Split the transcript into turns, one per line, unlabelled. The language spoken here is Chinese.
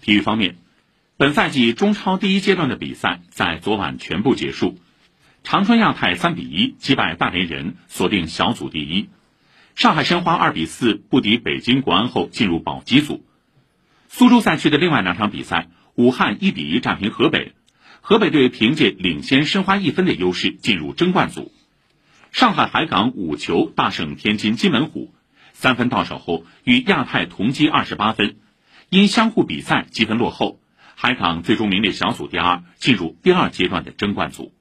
体育方面，本赛季中超第一阶段的比赛在昨晚全部结束。长春亚泰三比一击败大连人，锁定小组第一。上海申花二比四不敌北京国安后进入保级组。苏州赛区的另外两场比赛，武汉一比一战平河北，河北队凭借领先申花一分的优势进入争冠组。上海海港五球大胜天津津门虎，三分到手后与亚泰同积二十八分。因相互比赛积分落后，海港最终名列小组第二，进入第二阶段的争冠组。